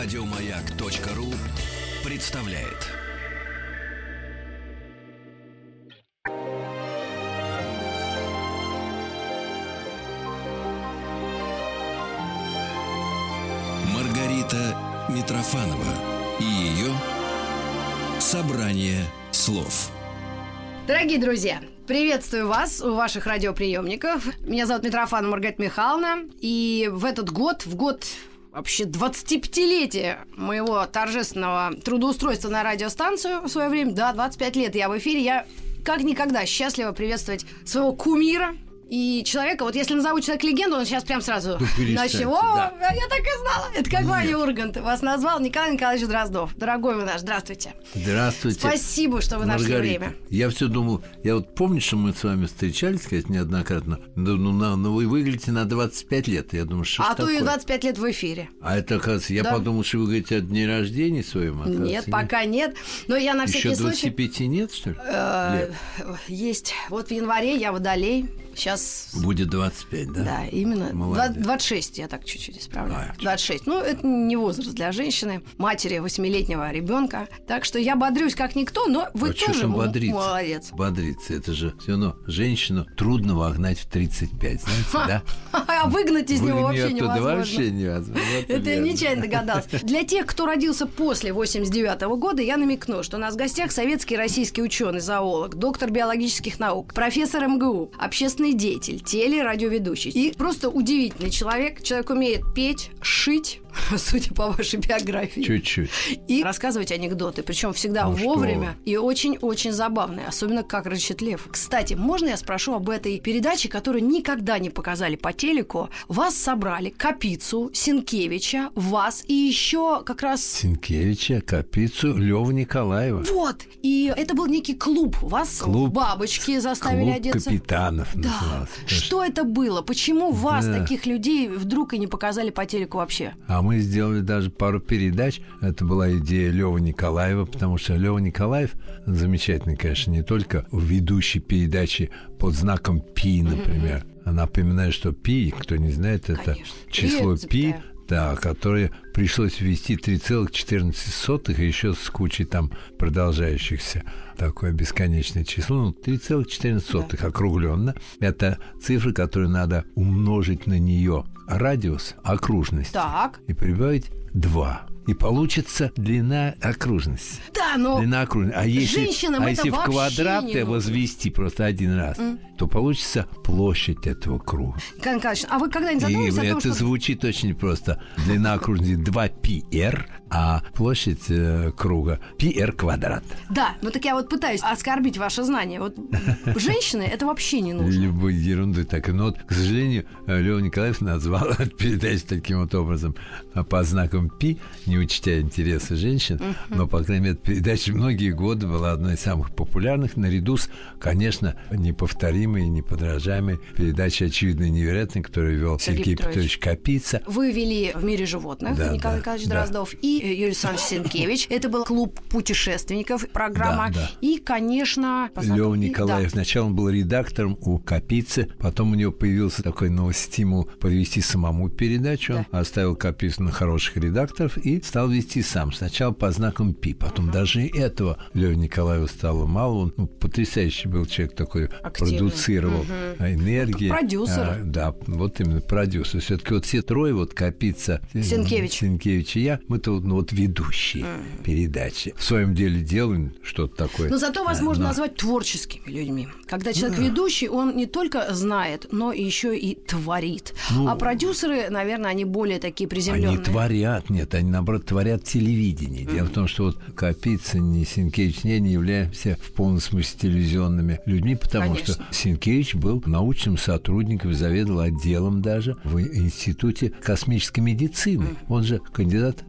Радиомаяк.ру представляет. Маргарита Митрофанова и ее собрание слов. Дорогие друзья, приветствую вас у ваших радиоприемников. Меня зовут Митрофан Маргарита Михайловна. И в этот год, в год вообще 25-летия моего торжественного трудоустройства на радиостанцию в свое время, да, 25 лет я в эфире, я как никогда счастлива приветствовать своего кумира, и человека, вот если назову человек легенду, он сейчас прям сразу Ну, начнет. О, да. я так и знала. Это как Ваня Ургант вас назвал Николай Николаевич Дроздов. Дорогой вы наш, здравствуйте. Здравствуйте. Спасибо, что вы нашли Маргарита. время. Я все думал, я вот помню, что мы с вами встречались, конечно, неоднократно. Ну, ну, на- ну, вы выглядите на 25 лет. Я думаю, что А то и такое? 25 лет в эфире. А это, оказывается, я Да. подумал, что вы говорите о дне рождения своем. Нет, пока нет. Но я на Еще всякий случай... 25 нет, что ли? Э. Есть. Вот в январе я водолей. Сейчас Будет 25, да? Да, именно. Молодец. Два- 26, я так чуть-чуть исправляю. А, 26. Ну, это не возраст для женщины, матери восьмилетнего ребенка. Так что я бодрюсь как никто, но вы а тоже бодриться? молодец. Бодриться. Это же все равно женщину трудно вогнать в 35, знаете, да? А выгнать из него вообще невозможно. вообще невозможно. Это я нечаянно догадался. Для тех, кто родился после 89 года, я намекну, что у нас в гостях советский российский ученый, зоолог, доктор биологических наук, профессор МГУ, общественный деятель, телерадиоведущий. И просто удивительный человек. Человек умеет петь, шить, судя по вашей биографии. Чуть-чуть. И рассказывать анекдоты, причем всегда Ну что вовремя и очень-очень забавные, особенно как рычит лев. Кстати, можно я спрошу об этой передаче, которую никогда не показали по телеку? Вас собрали Капицу, Синкевича, вас и еще как раз Синкевича, Капицу, Лёва Николаева. вот. И это был некий клуб. Вас Клуб- бабочки заставили Клуб одеться. капитанов Да. назывался. Что это было? Почему вас, Да. таких людей, вдруг и не показали по телеку вообще? А мы сделали даже пару передач. Это была идея Лёва Николаева, потому что Лёва Николаев замечательный, конечно, не только ведущий передачи под знаком Пи, например. А напоминаю, что Пи, кто не знает, это Конечно. число Пи, да, которое пришлось ввести 3,14 и еще с кучей там продолжающихся. Такое бесконечное число. Ну, 3,14 округленно. Это цифра, которую надо умножить на нее радиус окружности Так. и прибавить 2. И получится длина окружности. Да, но Длина окружности. А если, женщинам а если в квадраты возвести просто один раз, то получится площадь этого круга. Николаевич, а вы когда-нибудь И задумывались о том, это что... звучит очень просто. Длина окружности 2πr, а площадь э, круга πr квадрат. Да, ну так я вот пытаюсь оскорбить ваше знание. Вот женщины это вообще не нужно. Любой ерунды так. Но вот, к сожалению, Лева Николаев назвал эту передачу таким вот образом а, по знакам Пи, не учтя интересы женщин. Но, по крайней мере, передача многие годы была одной из самых популярных, наряду с, конечно, неповторимой и неподражаемой передачей «Очевидно невероятной», которую вел Сергей Сергей, Петрович. Петрович Капица. Вы вели в мире животных Да, Николай да, Николаевич да. Дроздов и э, Юрий Александрович Сенкевич. Это был клуб путешественников, программа. Да, да. И, конечно... Пи- Николаев. да. Сначала он был редактором у Капицы, потом у него появился такой новый стимул провести самому передачу. Он оставил Капицу на хороших редакторов и стал вести сам. Сначала по знакам Пи, потом даже и этого Лева Николаеву стало мало. Он ну, потрясающий был человек такой, Активный. продуцировал а, энергии. Продюсер. А, да, вот именно продюсер. Все-таки вот все трое, вот Капица, э, Сенкевич. Сенкевич и я, мы-то вот, ну, вот ведущие передачи. В своем деле делаем что-то такое. Но зато вас А, можно но- назвать творческими людьми. Когда человек ведущий, он не только знает, но еще и творит. Ну, а продюсеры, наверное, они более такие приземленные. Они творят, нет, они наоборот творят телевидение. Дело в том, что вот Капица, ни Синкевич, не, не являемся в полном смысле телевизионными людьми, потому Конечно. что Синкевич был научным сотрудником, заведовал отделом даже в Институте космической медицины. Он же кандидат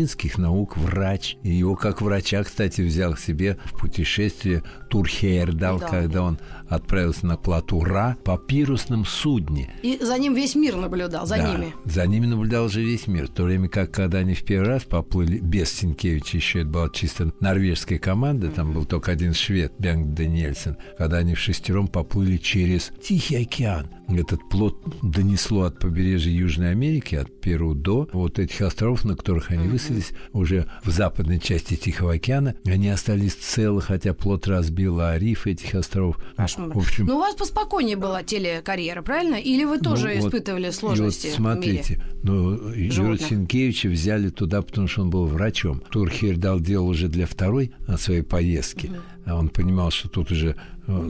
медицинских наук, врач. И его как врача, кстати, взял к себе в путешествие Турхейрдал, Да. когда он отправился на плоту Ра по пирусном судне. И за ним весь мир наблюдал, за Да, ними. За ними наблюдал же весь мир. В то время как, когда они в первый раз поплыли без Синкевича, еще это была чисто норвежская команда, там был только один швед, Бянг Даниэльсен, когда они в шестером поплыли через Тихий океан этот плод донесло от побережья Южной Америки, от Перу до вот этих островов, на которых они высадились, уже в западной части Тихого океана. Они остались целы, хотя плод разбил, а риф этих островов. В общем, ну, у вас поспокойнее была телекарьера, правильно? Или вы тоже ну, испытывали вот, сложности? вот смотрите, ну, Юрия Сенкевича взяли туда, потому что он был врачом. Турхир дал дело уже для второй своей поездке. Угу. Он понимал, что тут уже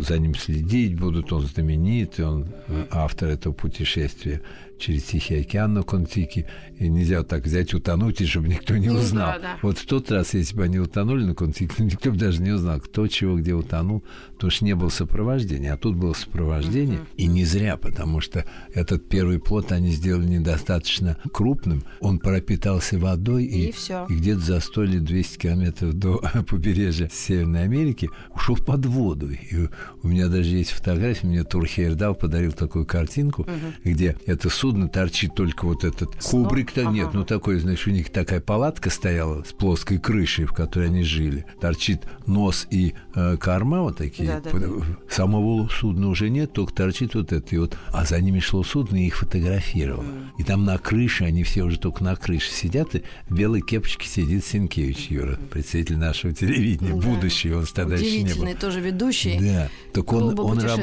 за ним следить будут, он знаменитый, он э, автор этого путешествия через Тихий океан на Контике, и нельзя так взять, утонуть, и чтобы никто не узнал. Ну, да, да. Вот в тот раз, если бы они утонули на Контике, никто бы даже не узнал, кто чего, где утонул, потому что не было сопровождения, а тут было сопровождение, uh-huh. и не зря, потому что этот первый плод они сделали недостаточно крупным, он пропитался водой, и, и, и где-то за 100 или 200 километров до побережья Северной Америки ушел под воду. И у меня даже есть фотография, мне Турхейр дал, подарил такую картинку, uh-huh. где это судно судна торчит только вот этот кубрик-то ага. нет, ну такой, знаешь, у них такая палатка стояла с плоской крышей, в которой они жили. Торчит нос и э, корма вот такие. Да, да. Самого судна уже нет, только торчит вот это. И вот, а за ними шло судно и их фотографировало. Mm. И там на крыше, они все уже только на крыше сидят, и в белой кепочке сидит Сенкевич Юра, представитель нашего телевидения, да. будущий, он тогда еще не был. тоже ведущий. Да. Так он, он, раб,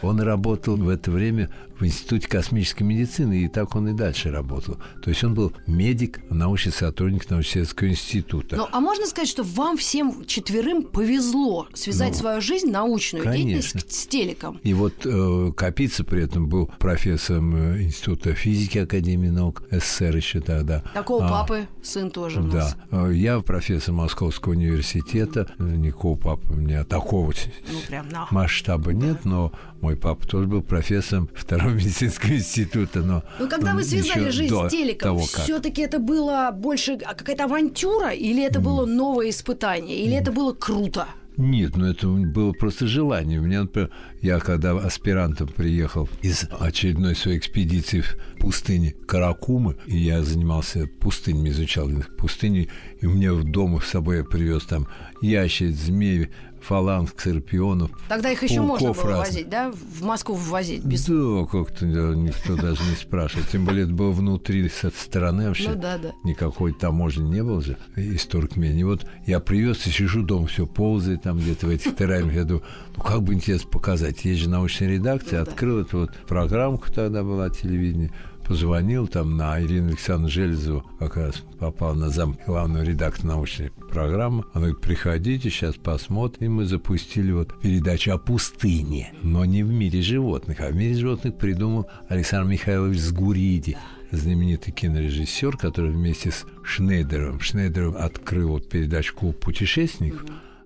он работал в это время в Институте космической медицины, и так он и дальше работал. То есть он был медик, научный сотрудник научно-исследовательского института. Ну, а можно сказать, что вам всем четверым повезло связать ну, свою жизнь, научную конечно. деятельность с телеком? И вот э, Капица при этом был профессором э, Института физики Академии наук СССР еще тогда. Такого а, папы сын тоже у нас. Да. Э, я профессор Московского университета. Никакого папы у меня такого ну, прям, no. масштаба нет, но мой папа тоже был профессором второго медицинского института, но... Ну, когда вы связали жизнь с телеком, все-таки это было больше какая-то авантюра, или это было новое испытание, или это было круто? Нет, ну это было просто желание. У меня, например, я когда аспирантом приехал из очередной своей экспедиции в пустыне Каракумы, и я занимался пустынями, изучал пустыни, и у меня в дома с собой я привез там ящериц, змеи, фаланг, скорпионов. Тогда их еще можно было разных. возить, да? В Москву ввозить? Без... Да, как-то никто даже не спрашивает. Тем более это было внутри, со стороны вообще. Ну, да, да. Никакой таможни не было же из Туркмении. Вот я привез и сижу дома, все ползает там где-то в этих террариях. Я думаю, ну как бы интересно показать. Есть же научная редакция. Ну, Открыл да. эту вот программку тогда была телевидение позвонил там на Ирину Александровну Железову, как раз попал на зам главного редактора научной программы. Она говорит, приходите, сейчас посмотрим. И мы запустили вот передачу о пустыне, но не в мире животных, а в мире животных придумал Александр Михайлович Сгуриди знаменитый кинорежиссер, который вместе с Шнейдером, Шнейдером открыл вот передачу «Клуб путешественников»,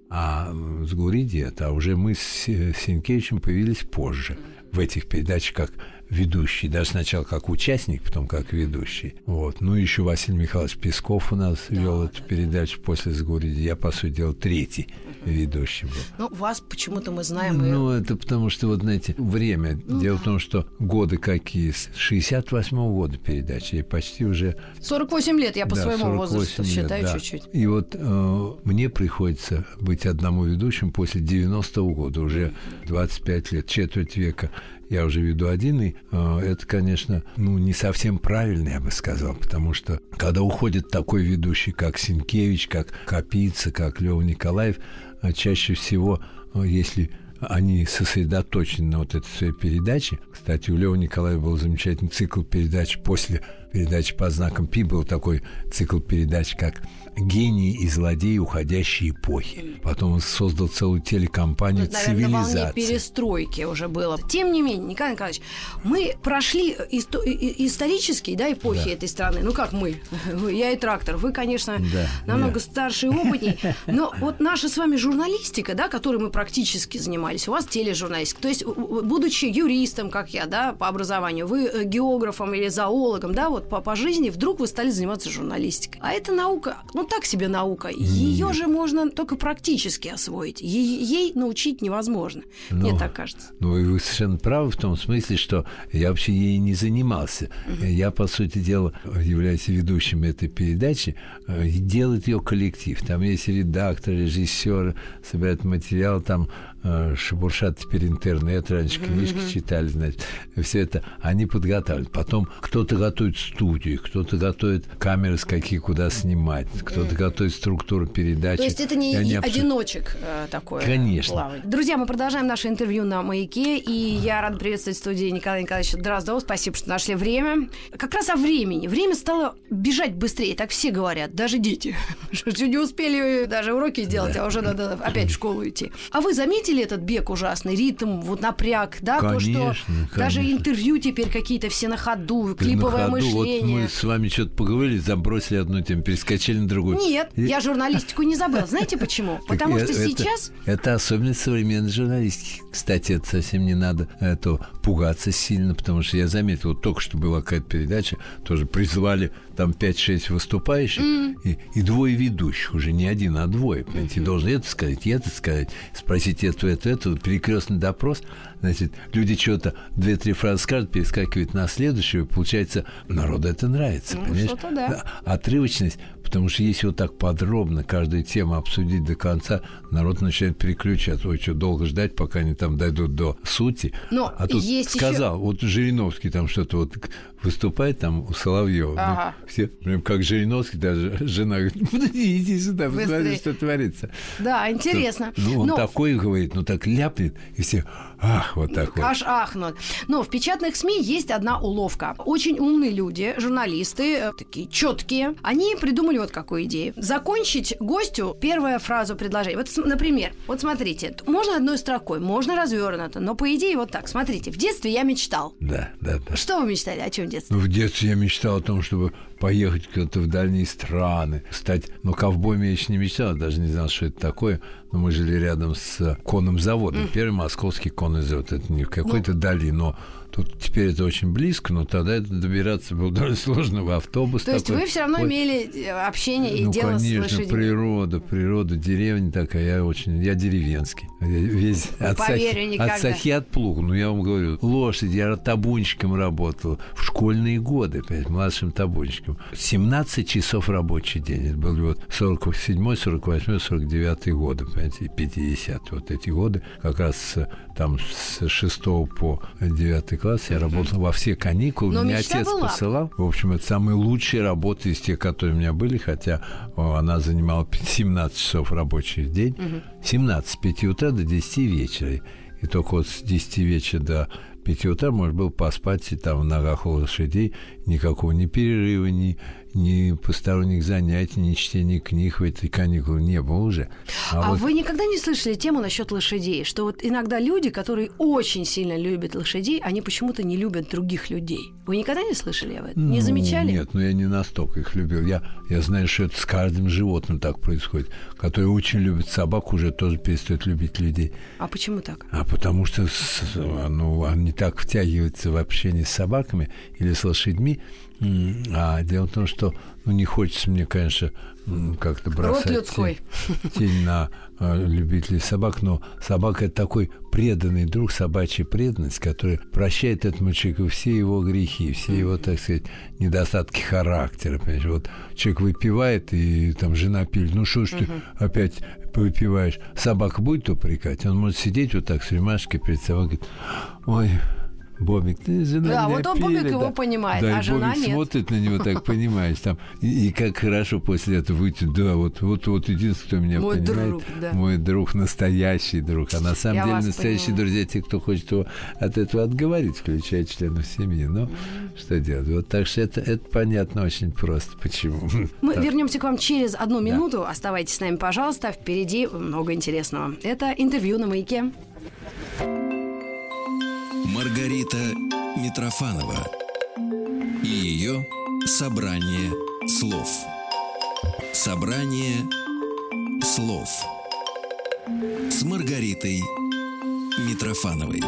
а с Гуриди это, а уже мы с Сенкевичем появились позже в этих передачах, как ведущий, даже сначала как участник, потом как ведущий. Вот. Ну, еще Василий Михайлович Песков у нас да, вел эту да, передачу да. после «Сгуриди». Я, по сути дела, третий угу. ведущий был. Ну, вас почему-то мы знаем. Ну, и... это потому что, вот знаете, время. Ну, Дело да. в том, что годы какие? С 68-го года передачи, и почти уже... 48 лет, я по да, своему возрасту лет, считаю да. чуть-чуть. И вот э, мне приходится быть одному ведущим после 90-го года, уже 25 лет, четверть века я уже веду один, и э, это, конечно, ну, не совсем правильно, я бы сказал, потому что когда уходит такой ведущий, как Синкевич, как Капица, как Лева Николаев, э, чаще всего, э, если они сосредоточены на вот этой своей передаче. Кстати, у Лева Николаева был замечательный цикл передач после передачи по знакам Пи был такой цикл передач, как гении и злодеи уходящей эпохи. Потом он создал целую телекомпанию Тут, наверное, «Цивилизация». Перестройки уже было. Тем не менее, Николай Николаевич, мы прошли исто- исторические да, эпохи да. этой страны. Ну как мы? Я и трактор. Вы, конечно, да, намного да. старше и опытней. Но вот наша с вами журналистика, да, которой мы практически занимались, у вас тележурналистика. То есть, будучи юристом, как я, да, по образованию, вы э, географом или зоологом, да, вот по, по жизни, вдруг вы стали заниматься журналистикой. А это наука, ну, ну так себе наука. Ее же можно только практически освоить. Ей, ей научить невозможно. Но, Мне так кажется. Ну, и вы совершенно правы в том смысле, что я вообще ей не занимался. Угу. Я, по сути дела, являюсь ведущим этой передачи. Делает ее коллектив. Там есть редактор, режиссер, собирает материал, там э, шебуршат теперь интернет, раньше книжки читали, значит, все это они подготавливают. Потом кто-то готовит студию, кто-то готовит камеры, с какие куда снимать, кто-то готовит структуру передачи. То есть это не они абсо- одиночек э, такое Конечно. плавание. Друзья, мы продолжаем наше интервью на «Маяке», и я рада приветствовать в студии Николая Николаевича Дроздова. Спасибо, что нашли время. Как раз о времени. Время стало бежать быстрее, так все говорят, даже дети. Что не успели даже уроки сделать, а уже надо опять в школу идти. А вы заметили этот бег ужасный, ритм, вот напряг, да? То, что Конечно, даже конечно. интервью теперь какие-то все на ходу, На клиповое ходу, Вот мышление. мы с вами что-то поговорили, забросили одну тему, перескочили на другую. Нет, И- я журналистику не забыла. Знаете почему? Потому что сейчас Это особенность современной журналистики. Кстати, это совсем не надо это, пугаться сильно, потому что я заметил, вот только что была какая-то передача, тоже призвали там 5-6 выступающих и, и двое ведущих, уже не один, а двое. Понимаете, должен это сказать, и это сказать, спросить эту, эту, эту, перекрестный допрос. Значит, люди что-то две-три фразы скажут, перескакивают на следующую, получается, народу это нравится, Ну, понимаешь? что-то да. отрывочность, потому что если вот так подробно каждую тему обсудить до конца, народ начинает переключаться. Ой, что, долго ждать, пока они там дойдут до сути. Но а тут есть сказал, вот Жириновский там что-то вот выступает там у Соловьева. Ага. все, прям как Жириновский, даже жена говорит, подожди, иди сюда, Быстрее. посмотри, что творится. Да, интересно. Ну, он Но такой говорит, ну так ляпнет, и все, ах, вот так вот. Аж ахнут. Но в печатных СМИ есть одна уловка. Очень умные люди, журналисты, э, такие четкие, они придумали вот какую идею. Закончить гостю первую фразу предложения. Вот, например, вот смотрите, можно одной строкой, можно развернуто, но по идее вот так. Смотрите, в детстве я мечтал. Да, да, да. Что вы мечтали? О чем в детстве? Ну, в детстве я мечтал о том, чтобы поехать куда-то в дальние страны, стать... Ну, ковбоем я еще не мечтал, даже не знал, что это такое. Но мы жили рядом с конным заводом. Первый московский конный завод. Это не в какой-то дали, но тут теперь это очень близко, но тогда это добираться было довольно сложно в автобус. То есть такой. вы все равно Ой, имели э, общение и ну, дело конечно, с лошадьми? природа, природа, деревня такая, я очень, я деревенский. Я весь от, поверю, сахи, никогда. от сахи от плуга, ну я вам говорю, лошадь, я табунщиком работал в школьные годы, понимаете, младшим табунщиком. 17 часов рабочий день, это были вот 47 48 49 годы, понимаете, и 50 вот эти годы, как раз там с 6 по 9 класс я работал во все каникулы, Но меня отец была. посылал. В общем, это самые лучшие работы из тех, которые у меня были, хотя о, она занимала 17 часов рабочий день. 17 с 5 утра до 10 вечера. И только вот с 10 вечера до 5 утра можно было поспать и там в ногах у лошадей. Никакого ни перерыва, ни, ни посторонних занятий, ни чтения книг в этой каникулы не было уже. А, вот вы никогда не слышали тему насчет лошадей? Что вот иногда люди, которые очень сильно любят лошадей, они почему-то не любят других людей. Вы никогда не слышали об этом? Не Ну, замечали? Нет, ну я не настолько их любил. Я, я знаю, что это с каждым животным так происходит. Которые очень любят собак, уже тоже перестают любить людей. А почему так? А потому что ну, они так втягиваются в общение с собаками или с лошадьми. А дело в том, что ну, не хочется мне, конечно, как-то бросать тень, тень на э, любителей собак, но собака – это такой преданный друг, собачья преданность, который прощает этому человеку все его грехи, все его, так сказать, недостатки характера. Понимаешь? Вот человек выпивает, и там жена пилит, ну что ж ты опять выпиваешь, собака будет упрекать, он может сидеть вот так с рюмашкой перед собой, говорит, ой, Бобик, ты жена Да, вот он, Бобик, его понимает, да, а жена Бобик нет. смотрит на него так, понимаешь, там, и, и как хорошо после этого выйти, да, вот, вот, вот единственный, кто меня Мой понимает, друг, да. мой друг, настоящий друг, а на самом Я деле настоящие понимаю. друзья, те, кто хочет его от этого отговорить, включая членов семьи, но что делать, вот так что это, это понятно очень просто, почему. Мы Так. вернемся к вам через одну минуту. Оставайтесь с нами, пожалуйста. Впереди много интересного. Это интервью на маяке. Маргарита Митрофанова и ее собрание слов. Собрание слов с Маргаритой Митрофановой.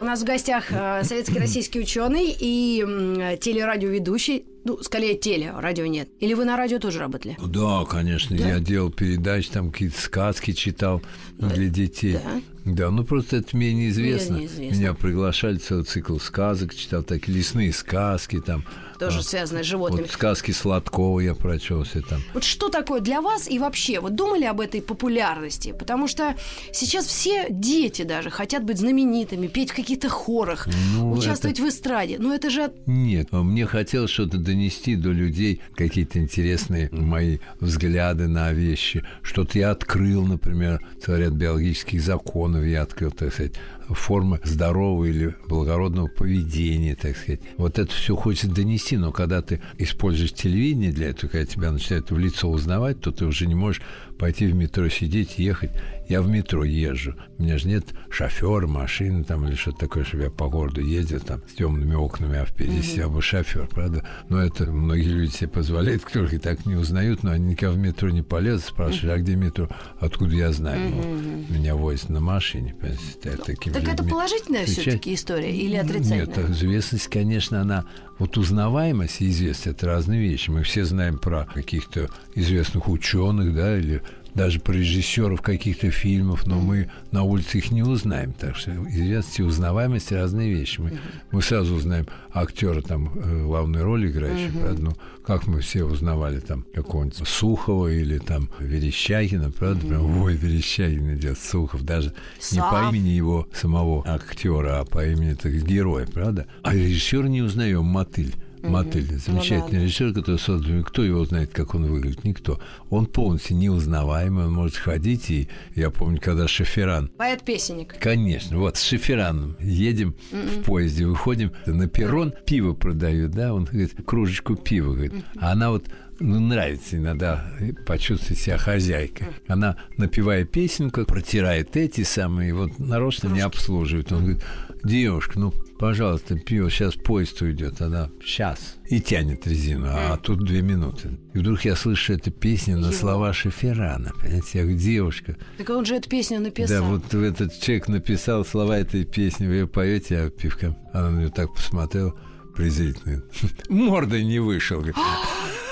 У нас в гостях э, советский российский ученый и телерадиоведущий Ну, скорее теле, радио нет. Или вы на радио тоже работали? Да, конечно. Да? Я делал передачи, там какие-то сказки читал для детей. Да? Да, ну просто это мне неизвестно. Мне неизвестно. Меня приглашали целый цикл сказок, читал такие лесные сказки там. Тоже А, связанное с животными. Вот сказки Сладкова я прочел все там. Вот что такое для вас и вообще, вот думали об этой популярности? Потому что сейчас все дети даже хотят быть знаменитыми, петь в каких-то хорах, Ну, участвовать в эстраде. Но это же Нет, мне хотелось что-то донести до людей, какие-то интересные мои взгляды на вещи. Что-то я открыл, например, ряд биологических законов я открыл, так сказать, формы здорового или благородного поведения, так сказать. Вот это все хочется донести, но когда ты используешь телевидение для этого, когда тебя начинают в лицо узнавать, то ты уже не можешь пойти в метро сидеть, ехать. Я в метро езжу. У меня же нет шофера, машины там или что-то такое, чтобы я по городу ездил там с темными окнами, а впереди сидел бы шофер, правда? Но это многие люди себе позволяют, которых и так не узнают, но они никогда в метро не полезут, спрашивают, а где метро? Откуда я знаю? Ну, меня возят на машине, понимаете, такими так это положительная все-таки история или отрицательная? Нет, известность, конечно, она... Вот узнаваемость и известность – это разные вещи. Мы все знаем про каких-то известных ученых, да, или даже про режиссеров каких-то фильмов, но мы на улице их не узнаем. Так что известность и узнаваемость – разные вещи. Мы, мы сразу узнаем актера, там, э, главную роль играющего, правда, ну, как мы все узнавали там какого-нибудь Сухова или там Верещагина, правда, прям, ой, Верещагин идет, Сухов, даже не по Сам. имени его самого актера, а по имени так, героя, правда? А режиссер не узнаем, Мотыль. Мотыль, замечательный Ну да. режиссер, который создал, кто его знает, как он выглядит, никто. Он полностью неузнаваемый, он может ходить, и я помню, когда Шоферан Поэт-песенник. Конечно, вот с Шофераном едем в поезде, выходим на перрон, пиво продают, да, он говорит, кружечку пива, говорит, а она вот ну, нравится иногда почувствовать себя хозяйкой. Она, напевая песенку, протирает эти самые, вот нарочно не обслуживает. Он говорит, девушка, ну, пожалуйста, пиво, сейчас поезд уйдет. Она, сейчас. И тянет резину, а тут две минуты. И вдруг я слышу эту песню на Его. слова Шоферана. Понимаете, я говорю, девушка, Так он же эту песню написал. да, вот этот человек написал слова этой песни, вы ее поете, а пивка. Она на нее так посмотрела презрительно. Мордой не вышел.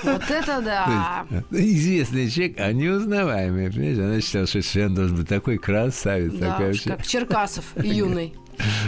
Вот это да. Известный человек, а неузнаваемый. Понимаешь? Она считала, что Шен должен быть такой красавец. Да, такая как Черкасов юный.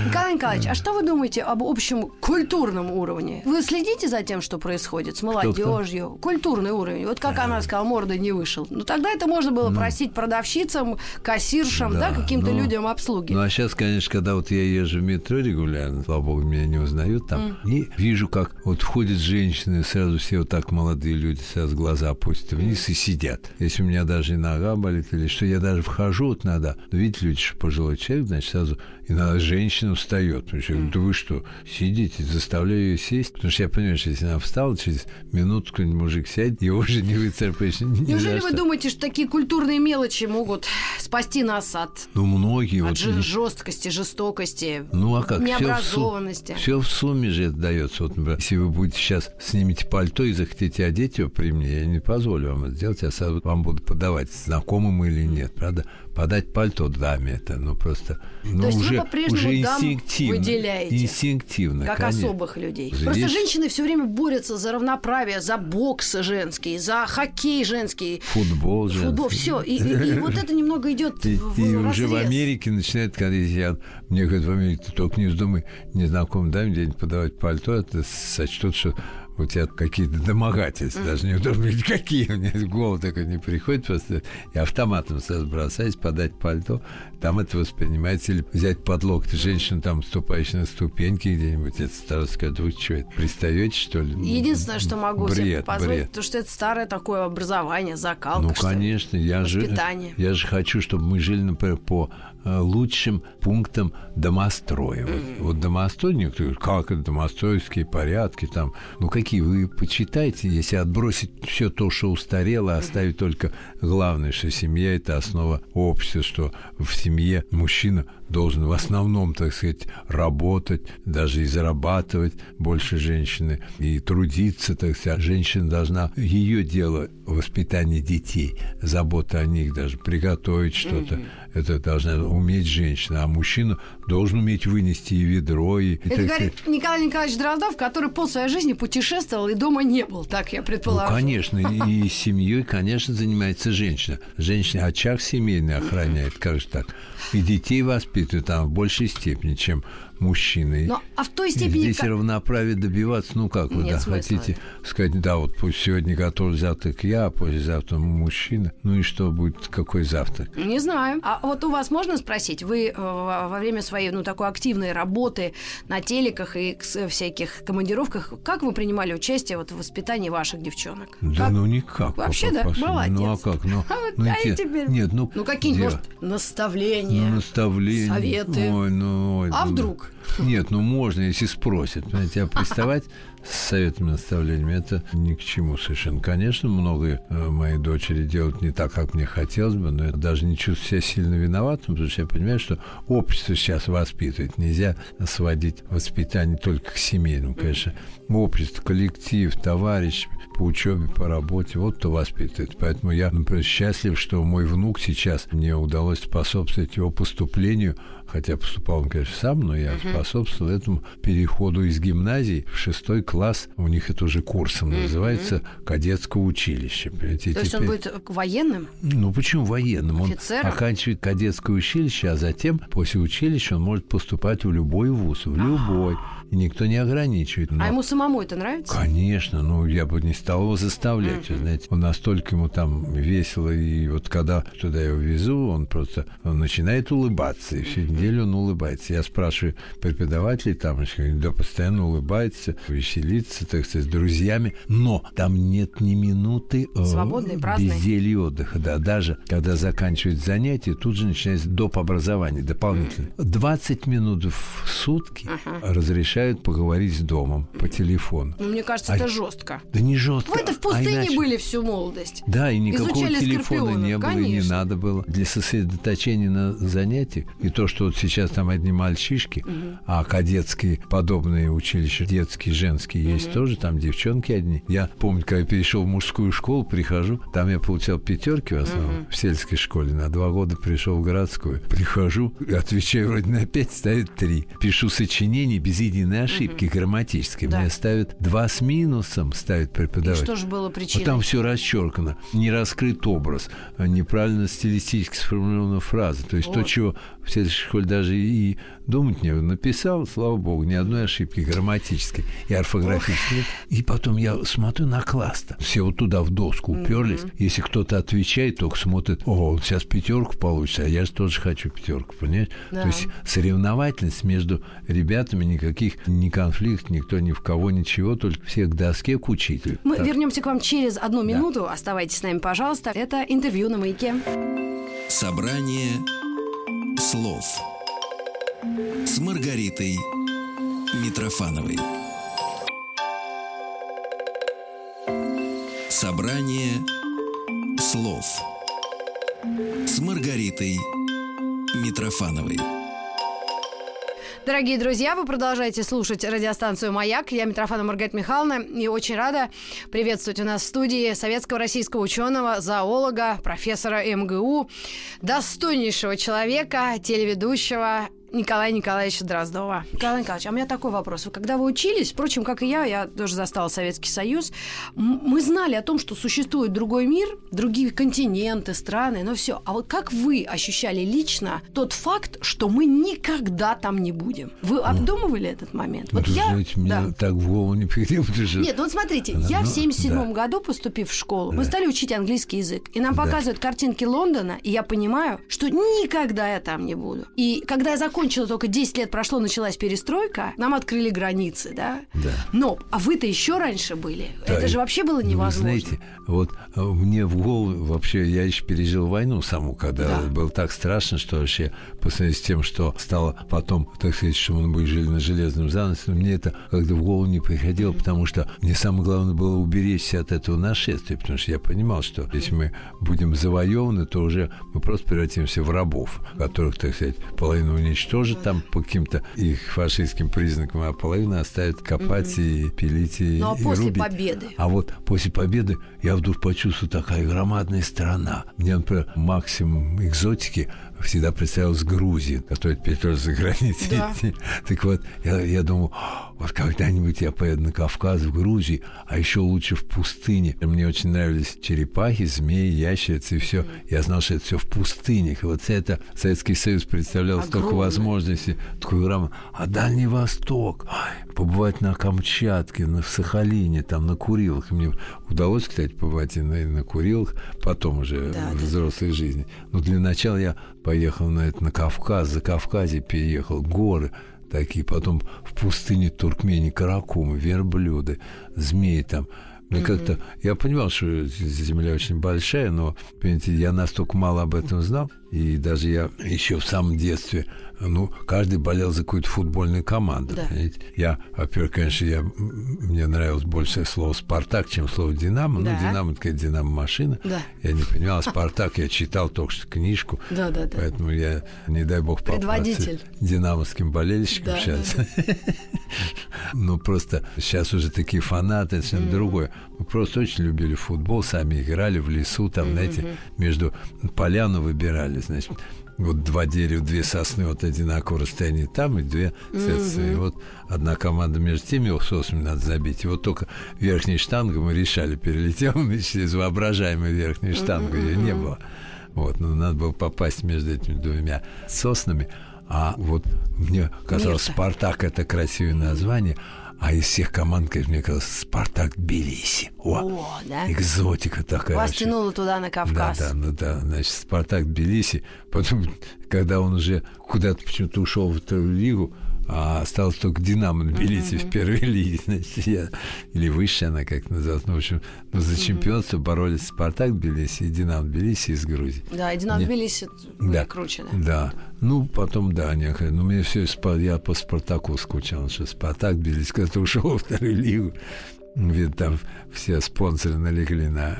Николай Николаевич, а что вы думаете об общем культурном уровне? Вы следите за тем, что происходит с молодежью? Культурный уровень. Вот как она сказала, морда не вышел. Ну тогда это можно было просить продавщицам, кассиршам, да, каким-то ну, людям обслуги. Ну, а сейчас, конечно, когда вот я езжу в метро регулярно, слава богу, меня не узнают там, и вижу, как вот входят женщины, сразу все вот так молодые люди, сразу глаза опустят вниз и сидят. Если у меня даже и нога болит, или что, я даже вхожу вот надо, но видите, люди, что пожилой человек, значит, сразу иногда женщина встает. Что я говорю, да вы что, сидите, заставляю ее сесть. Потому что я понимаю, что если она встала, через минуту какой-нибудь мужик сядет, его уже не выцарапаешь. Неужели вы думаете, что такие культурные мелочи могут спасти нас от, Ну, многие от вот... жесткости, жестокости, Ну а как? необразованности? Все в, сумме же это дается. Вот, например, если вы будете сейчас снимете пальто и захотите одеть его при мне, я не позволю вам это сделать, я сразу вам буду подавать, знакомым или нет, правда? Подать пальто даме это, ну просто, ну, То есть вы уже, по-прежнему уже дам инстинктивно. выделяете? Инстинктивно, Как конечно. особых людей. Здесь- Просто женщины все время борются за равноправие, за бокс женский, за хоккей женский, Футбол же. футбол, все. И, и- и вот это немного идет И, в, и в уже в разрез. Америке начинают, когда я, мне говорят, в Америке, ты только не вздумай незнакомым даме где-нибудь подавать пальто, это сочтут, что у тебя какие-то домогательства, даже не думаю, какие, у меня голову такое не приходит, просто. Я автоматом сразу бросаюсь подать пальто, там это воспринимается, или взять под локоть женщину, там, ступающую на ступеньки где-нибудь, это старость сказать, вы что, это пристаете, что ли? Единственное, что могу себе бред, позволить, бред. потому что это старое такое образование, закалка. Ну, конечно, я же, Воспитание. я же хочу, чтобы мы жили, например, по э, лучшим пунктам домостроя. Вот, вот домострой, некоторые говорят, как это домостроевские порядки там. Ну, какие вы почитайте, если отбросить все то, что устарело, оставить только главное, что семья – это основа общества, что в семье мужчина должен в основном, так сказать, работать, даже и зарабатывать больше женщины, и трудиться, так сказать. Женщина должна, ее дело воспитание детей, забота о них, даже приготовить что-то. Mm-hmm. Это должна уметь женщина, а мужчина должен уметь вынести и ведро, и... Это говорит Николай Николаевич Дроздов, который пол своей жизни путешествовал и дома не был, так я предполагаю. Ну, конечно, и семьей, конечно, занимается женщина. Женщина очаг семейный охраняет, как же так. И детей воспитывает там в большей степени, чем мужчины. Но, а в той степени... Здесь как... равноправие добиваться, ну как вы, да, хотите сказать, да, вот пусть сегодня готов завтрак я, а послезавтра мужчина. Ну и что будет, какой завтрак? Не знаю. А вот у вас можно спросить, вы э, во время своей, ну, такой активной работы на телеках и всяких командировках, как вы принимали участие вот в воспитании ваших девчонок? Да как? ну никак. Вообще, да? Молодец. Ну а как? Ну, а вот, ну, а те... теперь... Нет, ну... Ну какие-нибудь, может, наставления? Ну, наставления. Советы. Ой, ну... Ой, а ну... вдруг? Нет, ну можно, если спросят. Понимаете, а приставать с советами, наставлениями, это ни к чему совершенно. Конечно, многое э, мои дочери делают не так, как мне хотелось бы, но я даже не чувствую себя сильно виноватым, потому что я понимаю, что общество сейчас воспитывает. Нельзя сводить воспитание только к семейному. Конечно, общество, коллектив, товарищ по учебе, по работе, вот кто воспитывает. Поэтому я, например, счастлив, что мой внук сейчас мне удалось способствовать его поступлению хотя поступал он, конечно, сам, но я uh-huh. способствовал этому переходу из гимназии в шестой класс. У них это уже курсом uh-huh. называется кадетское училище. Понимаете? То есть он будет военным? Ну, почему военным? Офицером? Он оканчивает кадетское училище, а затем после училища он может поступать в любой вуз, в любой. Uh-huh и никто не ограничивает. Но... А ему самому это нравится? Конечно, ну я бы не стал его заставлять, mm-hmm. знаете. Он настолько ему там весело, и вот когда туда его везу, он просто он начинает улыбаться, и всю неделю он улыбается. Я спрашиваю преподавателей там, да, постоянно улыбается, веселится, так сказать, с друзьями, но там нет ни минуты э, Свободной, безделья отдыха. Да, даже когда заканчивает занятие, тут же начинается доп. образование дополнительно. Mm-hmm. 20 минут в сутки uh-huh. разрешают разрешают поговорить с домом по телефону. Ну, мне кажется, а... это жестко. Да не жестко. Вы-то в а пустыне а иначе... были всю молодость. Да, и никакого Изучали телефона не было, конечно. и не надо было. Для сосредоточения на занятиях, и то, что вот сейчас там одни мальчишки, угу. а кадетские подобные училища, детские, женские, угу. есть тоже, там девчонки одни. Я помню, когда я перешел в мужскую школу, прихожу, там я получал пятерки в основном, угу. в сельской школе, на два года пришел в городскую. Прихожу, отвечаю вроде на пять, ставит три. Пишу сочинение без единой на ошибки угу. грамматические. Да. Мне ставят два с минусом, ставит преподаватель. И что же было причиной? Вот там все расчеркано. Не раскрыт образ, неправильно стилистически сформулирована фраза. То есть вот. то, чего в следующей школе даже и думать не написал, слава богу, ни одной ошибки грамматической и орфографической. И потом я смотрю на класс-то. Все вот туда в доску уперлись. Mm-hmm. Если кто-то отвечает, только смотрит, о, он сейчас пятерку получится, а я же тоже хочу пятерку, понимаешь? Да. То есть соревновательность между ребятами никаких, ни конфликт, никто ни в кого ничего, только все к доске, к учителю. Мы так. вернемся к вам через одну минуту. Да. Оставайтесь с нами, пожалуйста. Это интервью на маяке. Собрание слов с Маргаритой Митрофановой. Собрание слов с Маргаритой Митрофановой. Дорогие друзья, вы продолжаете слушать радиостанцию «Маяк». Я Митрофана Маргарита Михайловна и очень рада приветствовать у нас в студии советского российского ученого, зоолога, профессора МГУ, достойнейшего человека, телеведущего, Николая Николаевича Дроздова. Николай Николаевич, а у меня такой вопрос. Когда вы учились, впрочем, как и я, я тоже застала Советский Союз, мы знали о том, что существует другой мир, другие континенты, страны, но все. А вот как вы ощущали лично тот факт, что мы никогда там не будем? Вы ну, обдумывали этот момент? Вот я... Знаете, да. мне так в голову не приходило. Что... Нет, ну вот смотрите, да, я ну, в 77 да. году, поступив в школу, да. мы стали учить английский язык. И нам да. показывают картинки Лондона, и я понимаю, что никогда я там не буду. И когда я закончила закончила только 10 лет прошло, началась перестройка, нам открыли границы, да? Да. Но, а вы-то еще раньше были. Да, Это же вообще было ну, вы невозможно. знаете, вот а, мне в голову вообще, я еще пережил войну саму, когда Да. было так страшно, что вообще по сравнению с тем, что стало потом, так сказать, что мы жили на железном занавесе, мне это как-то в голову не приходило, потому что мне самое главное было уберечься от этого нашествия, потому что я понимал, что если мы будем завоеваны, то уже мы просто превратимся в рабов, которых, так сказать, половину уничтожат там по каким-то их фашистским признакам, а половину оставят копать и пилить и, Ну, а и после рубить. победы? А вот после победы я вдруг почувствовал такая громадная страна. Мне, например, максимум экзотики всегда представилась Грузия, которая теперь тоже за границей. Да. Так вот, я, я думал, вот когда-нибудь я поеду на Кавказ, в Грузии, а еще лучше в пустыне. Мне очень нравились черепахи, змеи, ящерицы и все. Я знал, что это все в пустынях. И вот это Советский Союз представлял столько Огромное. возможностей, такой грамм. А Дальний Восток, ай, побывать на Камчатке, на, в Сахалине, там на Курилах. Мне удалось, кстати, побывать и на, и на Курилах, потом уже Да, в да. взрослой жизни. Но для начала я поехал на это на Кавказ, за Кавказе переехал, горы такие, потом в пустыне Туркмении каракумы, верблюды, змеи там. Мне как-то... Я понимал, что земля очень большая, но, понимаете, я настолько мало об этом знал. И даже я еще в самом детстве, ну, каждый болел за какую-то футбольную команду. Да. понимаете. Я, во-первых, конечно, я, мне нравилось больше слово «Спартак», чем слово «Динамо». Да. Ну, «Динамо» — такая «Динамо-машина». Да. Я не понимал, а «Спартак» я читал только что книжку. Да, да, да. Поэтому я, не дай бог, Предводитель. динамовским болельщиком Да, сейчас. Ну, просто сейчас уже такие фанаты, это совершенно другое. Мы просто очень любили футбол, сами играли в лесу, там, знаете, между поляну выбирали, значит, вот два дерева, две сосны вот одинакового расстояния там, и две сосны. И вот одна команда между теми соснами надо забить. И вот только верхней штангой мы решали, перелетел мы через воображаемую верхнюю штангу, ее не было. Вот, но надо было попасть между этими двумя соснами. А вот мне казалось, Мир-то. Спартак это красивое название, а из всех команд, конечно, мне казалось, Спартак Тбилиси. О, О, да? экзотика такая. Вас вообще. тянуло туда, на Кавказ. Да, да, ну да, значит, Спартак Тбилиси. Потом, когда он уже куда-то почему-то ушел в вторую лигу, а осталось только Динамо Тбилиси в первой лиге, значит, я, или выше она как называлась, ну, в общем, ну, за чемпионство боролись Спартак Тбилиси и Динамо Тбилиси из Грузии. Да, и Динамо Тбилиси были Да. круче, да. Да. Ну, потом, да, некое. Ну, мне все, я по Спартаку скучал, что Спартак Тбилиси, когда ушел во вторую лигу, ведь там все спонсоры налегли на,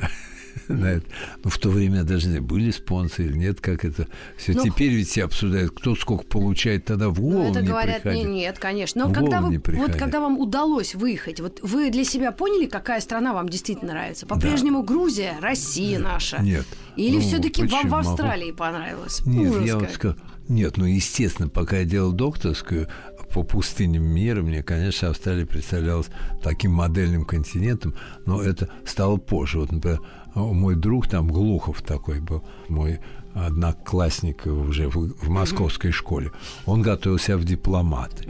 на это. Ну, в то время даже не были спонсоры, или нет, как это. Все Ну, теперь ведь все обсуждают, кто сколько получает, тогда в Ну, голову это не говорят, не, приходит. нет, конечно. Но В когда не вы, вот когда вам удалось выехать, вот вы для себя поняли, какая страна вам действительно нравится? По-прежнему Грузия, Россия наша? Нет. Или Ну, все-таки вам в Австралии понравилось? Нет, Ужас я вот как. скажу, нет, ну, естественно, пока я делал докторскую по пустыням мира, мне, конечно, Австралия представлялась таким модельным континентом, но это стало позже. Вот, например, мой друг там, Глухов такой был, мой одноклассник уже в, в московской школе, он готовился в дипломаты.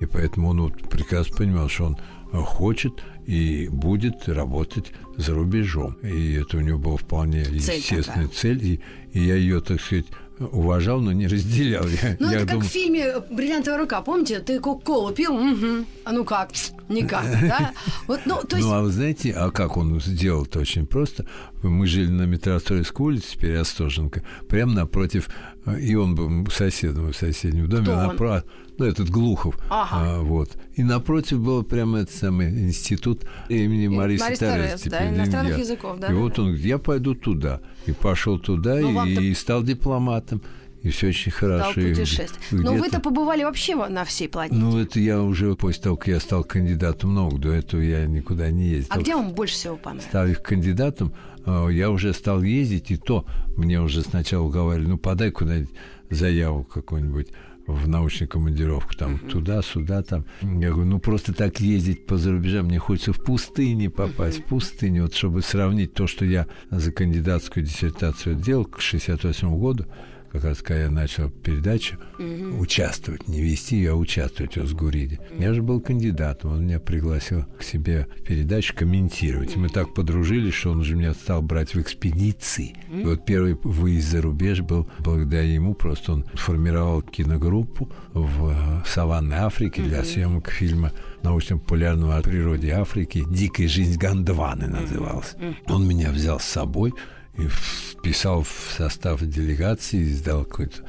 И поэтому он вот прекрасно понимал, что он хочет и будет работать за рубежом. И это у него было вполне естественная цель. И, и я ее, так сказать, уважал, но не разделял. Я, Ну, я это как думал, в фильме «Бриллиантовая рука». Помните, ты кока-колу пил? Мгм. А ну как? Никак, да? Вот, ну, то есть... Ну, а вы знаете, а как он сделал это очень просто. Мы жили на Метростроевской улице, теперь Остоженко, прямо напротив, э, и он был соседом в соседнем доме, Кто он? напра- ну, этот Глухов, Ага. А, вот. И напротив был прямо этот самый институт имени Марисы Марис. Торрес, да, теперь, иностранных я. языков, да, И да, вот да. он, говорит, я пойду туда. И пошел туда, Ну, и, и стал дипломатом. И все очень Стал хорошо. И путешествовать. Но вы-то побывали вообще во- на всей планете. Ну, это я уже после того, как я стал кандидатом наук, до этого я никуда не ездил. а где вам больше всего понравилось? Стал их кандидатом, э, я уже стал ездить, и то мне уже сначала говорили, ну, подай куда-нибудь заяву какую-нибудь в научную командировку, там, туда-сюда, там. Я говорю, ну, просто так ездить по зарубежам, мне хочется в пустыне попасть, в пустыне, вот чтобы сравнить то, что я за кандидатскую диссертацию делал к 68 году, как раз когда я начал передачу угу. участвовать, не вести ее, а участвовать в Сгуриде. Угу. Я же был кандидатом, он меня пригласил к себе в передачу комментировать. Угу. мы так подружились, что он же меня стал брать в экспедиции. И вот первый выезд за рубеж был благодаря ему, просто он формировал киногруппу в э, саванной Африке для съемок фильма научно-популярного о природе Африки «Дикая жизнь Гандваны» назывался. Он меня взял с собой, и вписал в состав делегации, сдал какую-то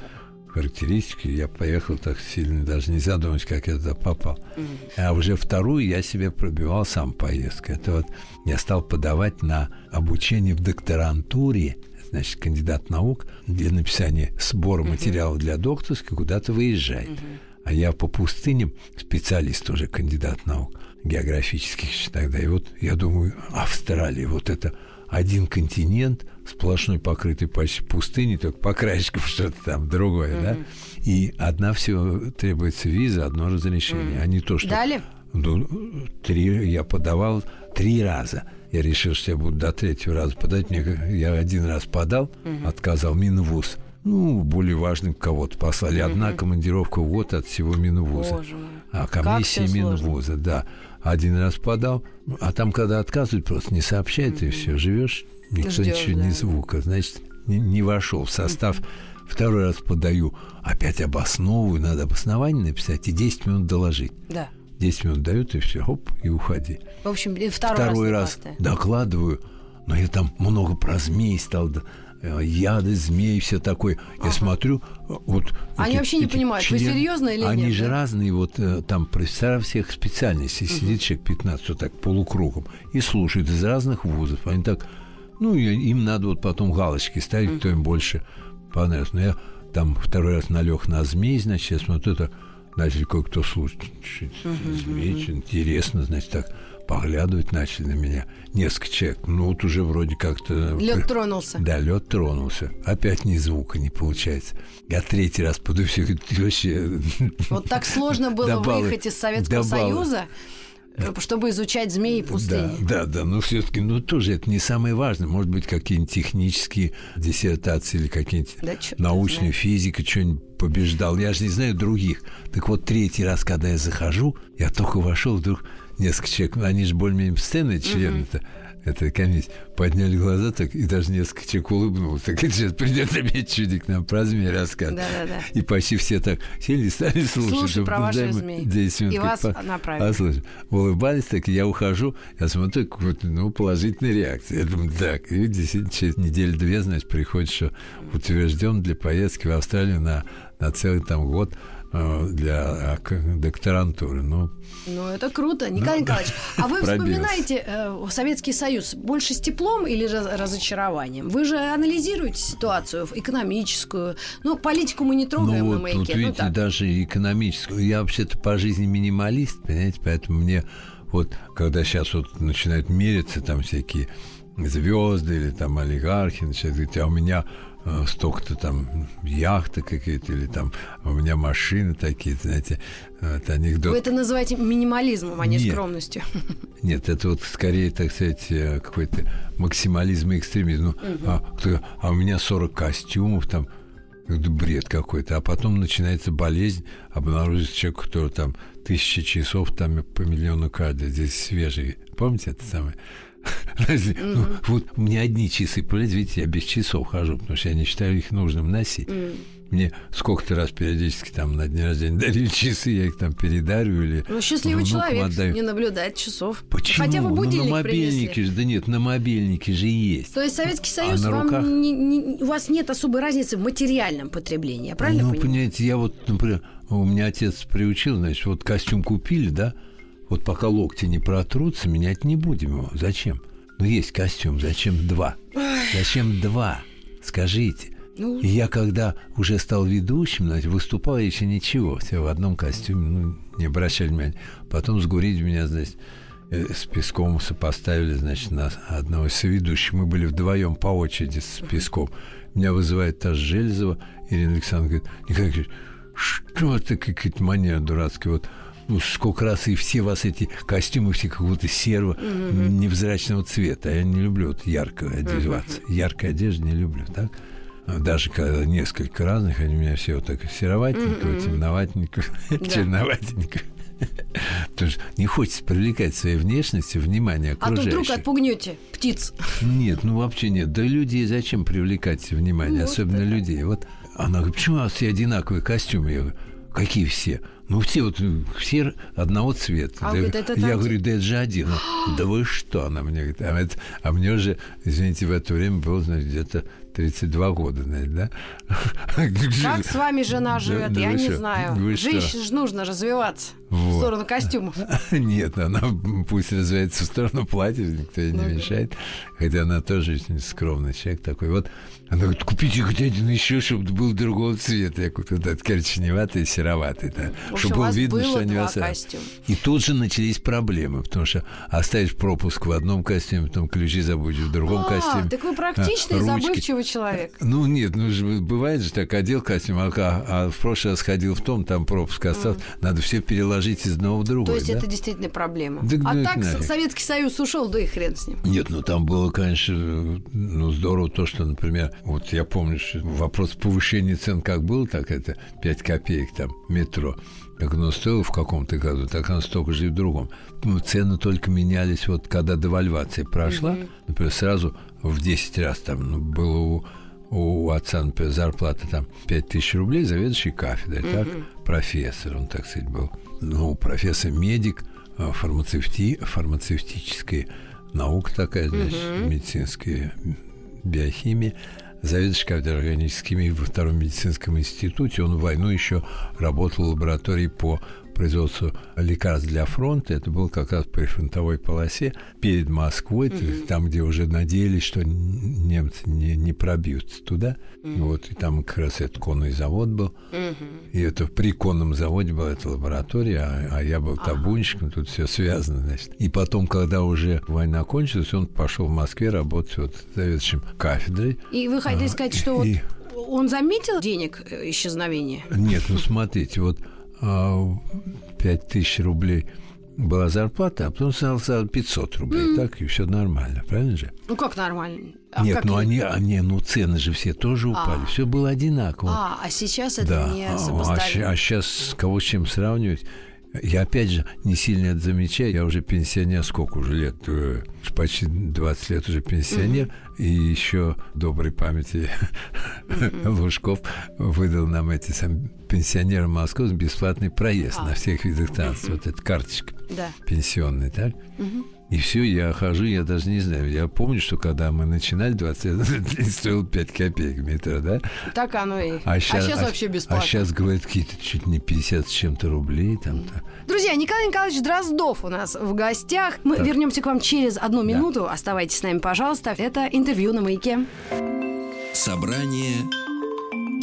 характеристики. Я поехал так сильно, даже не задумываясь, как я туда попал. Mm-hmm. А уже вторую я себе пробивал сам поездку. Это вот я стал подавать на обучение в докторантуре, значит, кандидат наук, для написания сбора mm-hmm. материалов для докторской куда-то. Mm-hmm. А я по пустыням специалист уже, кандидат наук географических тогда. И вот я думаю, Австралия, вот это один континент, сплошной покрытый почти пустыней, только по краешкам что-то там другое, mm-hmm. да? И одна всего требуется виза, одно разрешение, mm-hmm. а не то, что... Дали? Ну, три я подавал три раза. Я решил, что я буду до третьего раза подать. Мне, я один раз подал, mm-hmm. отказал Минвуз. Ну, более важным кого-то послали. Mm-hmm. Одна командировка в год от всего Минвуза. Боже мой. А комиссия Минвуза, да один раз подал, а там, когда отказывают, просто не сообщают, mm-hmm. и все, живешь, никто Ждёшь, ничего, да. ни звука, значит, не, не вошел в состав. Второй раз подаю, опять обосновываю, надо обоснование написать и 10 минут доложить. Да. 10 минут дают, и все, оп, и уходи. В общем, второй, второй раз, раз докладываю, но я там много про змей стал Э, яды, змеи, все такое. Ага. Я смотрю, э, вот... Они эти, вообще не понимают, член... вы серьезно или Они нет? Они же да? разные, вот э, там профессора всех специальностей, угу. сидит человек 15, вот так полукругом, и слушает из разных вузов. Они так, ну, им надо вот потом галочки ставить, кто им больше понравился. Но я там второй раз налег на змей, значит, я смотрю, это начали кое-кто слушать. Змей, угу. интересно, значит, так поглядывать начали на меня несколько человек. Ну, вот уже вроде как-то... Лед тронулся. Да, лед тронулся. Опять ни звука не получается. Я третий раз все вообще... Вот так сложно было выехать из Советского Союза? Чтобы изучать змеи и пустыни. Да, да, да. Но все-таки, ну, тоже это не самое важное. Может быть, какие-нибудь технические диссертации или какие-нибудь да, научную физику, что-нибудь побеждал. Я же не знаю других. Так вот, третий раз, когда я захожу, я только вошел, вдруг несколько человек, они же более-менее постоянные члены-то, uh-huh. Этой комиссии, подняли глаза так, и даже несколько человек улыбнулся. Так это сейчас придет опять чудик нам про змеи рассказывать. Да, да, да. И почти все так сели и стали слушать. Слушай про ваши змеи. Минут, и вас по... направили. А, слушай, улыбались так, и я ухожу, я смотрю, вот, ну, положительная реакция. Я думаю, так, и действительно, через неделю-две, значит, приходит, что утвержден для поездки в Австралию на, на целый там год для э, докторантуры. Ну, ну это круто. Николай ну, Николаевич, а вы вспоминаете э, Советский Союз больше с теплом или разочарованием? Вы же анализируете ситуацию экономическую. Ну, политику мы не трогаем ну, на маяке. Вот, ну, видите, так. даже экономическую. Я вообще-то по жизни минималист, понимаете, поэтому мне вот, когда сейчас вот начинают мериться там всякие звезды или там олигархи, начинают говорить, а у меня Э, столько-то там яхта какие-то или там у меня машины такие, знаете, это анекдот. Вы это называете минимализмом, а не нет, скромностью. Нет, это вот скорее, так сказать, э, какой-то максимализм и экстремизм. Ну, угу. а, кто, а у меня 40 костюмов там, бред какой-то. А потом начинается болезнь, обнаружится человек, который там тысячи часов, там по миллиону каждый, здесь свежий. Помните это самое? Ну, вот меня одни часы, видите, я без часов хожу, потому что я не считаю их нужным носить. Мне сколько-то раз периодически там на день рождения дарили часы, я их там передарю или Ну, счастливый человек отдаю. не наблюдает часов. Почему? Хотя бы будильник ну, на мобильнике принесли. же, да нет, на мобильнике же есть. То есть Советский Союз, а вам руках... не, не, у вас нет особой разницы в материальном потреблении, я правильно ну, понимаю? Ну, понимаете, я вот, например, у меня отец приучил, значит, вот костюм купили, да, вот пока локти не протрутся, менять не будем его. Зачем? Ну, есть костюм, зачем два? Зачем два? Скажите. Ну... И я когда уже стал ведущим, значит, выступал еще ничего, все в одном костюме, ну, не обращали внимания. Потом сгурить меня, значит, э, с Песком сопоставили, значит, на одного из соведущих. Мы были вдвоем по очереди с Песком. Меня вызывает та же Железова, Ирина Александровна говорит, Николай Николаевич, что это какая-то манера дурацкая, вот сколько раз и все вас эти костюмы все какого-то серого, mm-hmm. невзрачного цвета. А я не люблю вот ярко одеваться. Mm-hmm. Яркой одежды не люблю, так? даже когда несколько разных, они у меня все вот так сероватенького, mm-hmm. темноватенького, черноватенького. Потому что не хочется привлекать своей внешностью внимание окружающих. А то вдруг отпугнете птиц. Нет, ну вообще нет. Да людей зачем привлекать внимание, вот особенно это. людей. Вот она говорит, почему у вас все одинаковые костюмы? Я говорю, какие все? Ну, все вот, все одного цвета. А, да, говорит, это я говорю, да это же один. да вы что? Она мне говорит, а, это, а мне уже, извините, в это время было, значит, где-то 32 года, наверное, да? Как с вами жена живет, я не знаю. Женщине же нужно развиваться в сторону костюмов. Нет, она пусть развивается в сторону платья, никто ей не ну мешает. Хотя она тоже очень скромный человек такой. Вот она говорит, купите хоть один еще, чтобы был другого цвета. Я купил этот коричневатый, сероватый, да. Чтобы было видно, что они вас... И тут же начались проблемы, потому что оставишь пропуск в одном костюме, потом ключи забудешь в другом а, костюме. так вы практичный, а, забывчивый человек. Ну, нет, ну, же, бывает же так, одел костюм, а, а в прошлый раз ходил в том, там пропуск остался. Mm. Надо все переложить из одного в другое. То есть да? это действительно проблема. Да, а так нафиг. Советский Союз ушел, да и хрен с ним. Нет, ну там было, конечно, ну здорово то, что, например, вот я помню, что вопрос повышения цен как был, так это 5 копеек там метро. Как оно стоило в каком-то году, так оно столько же и в другом. Ну, цены только менялись, вот когда девальвация прошла, mm-hmm. например, сразу в 10 раз там ну, было у, у отца, например, зарплата там 5 тысяч рублей, заведующий кафедрой, mm-hmm. так, профессор, он, так сказать, был. Ну, профессор-медик, а, фармацевти, фармацевтическая наука такая, значит, mm-hmm. медицинская биохимия заведующий кафедрой органической химии во Втором медицинском институте. Он в войну еще работал в лаборатории по производству лекарств для фронта. Это было как раз при фронтовой полосе перед Москвой, mm-hmm. там, где уже надеялись, что немцы не, не пробьются туда. Mm-hmm. Вот, и там как раз этот конный завод был. Mm-hmm. И это при конном заводе была эта лаборатория, а, а я был табунщиком, ага. тут все связано, значит. И потом, когда уже война кончилась, он пошел в Москве работать вот заведующим кафедрой. И вы хотели а, сказать, что и... вот он заметил денег э, исчезновения? Нет, ну смотрите, вот 5 а, тысяч рублей была зарплата, а потом стал 500 рублей, mm. так, и все нормально, правильно же? Ну, как нормально? А Нет, как ну они, они, ну цены же все тоже упали, а. все было одинаково. А, а сейчас это да. не сопоставимо. А, а сейчас кого с чем сравнивать? Я опять же не сильно это замечаю. Я уже пенсионер, сколько уже лет? Э, почти 20 лет уже пенсионер. Mm-hmm. И еще доброй памяти mm-hmm. Лужков выдал нам эти сам, пенсионерам Москвы бесплатный проезд а. на всех видах транспорта. Mm-hmm. Вот эта карточка да. пенсионная, так? Mm-hmm. И все, я хожу, я даже не знаю. Я помню, что когда мы начинали 20 лет, стоил 5 копеек метро, да? Так оно и. А сейчас, а сейчас вообще бесплатно. А сейчас, говорят, какие-то чуть не 50 с чем-то рублей там-то. Друзья, Николай Николаевич Дроздов у нас в гостях. Мы так. вернемся к вам через одну минуту. Да. Оставайтесь с нами, пожалуйста. Это интервью на маяке. Собрание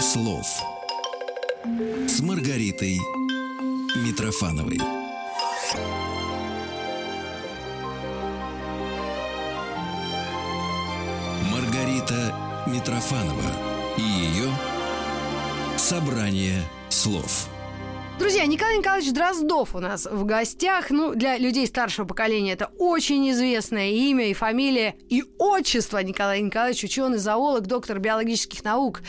слов с Маргаритой Митрофановой. Митрофанова и ее «Собрание слов». Друзья, Николай Николаевич Дроздов у нас в гостях. Ну, для людей старшего поколения это очень известное имя и фамилия, и отчество Николай Николаевич, ученый, зоолог, доктор биологических наук.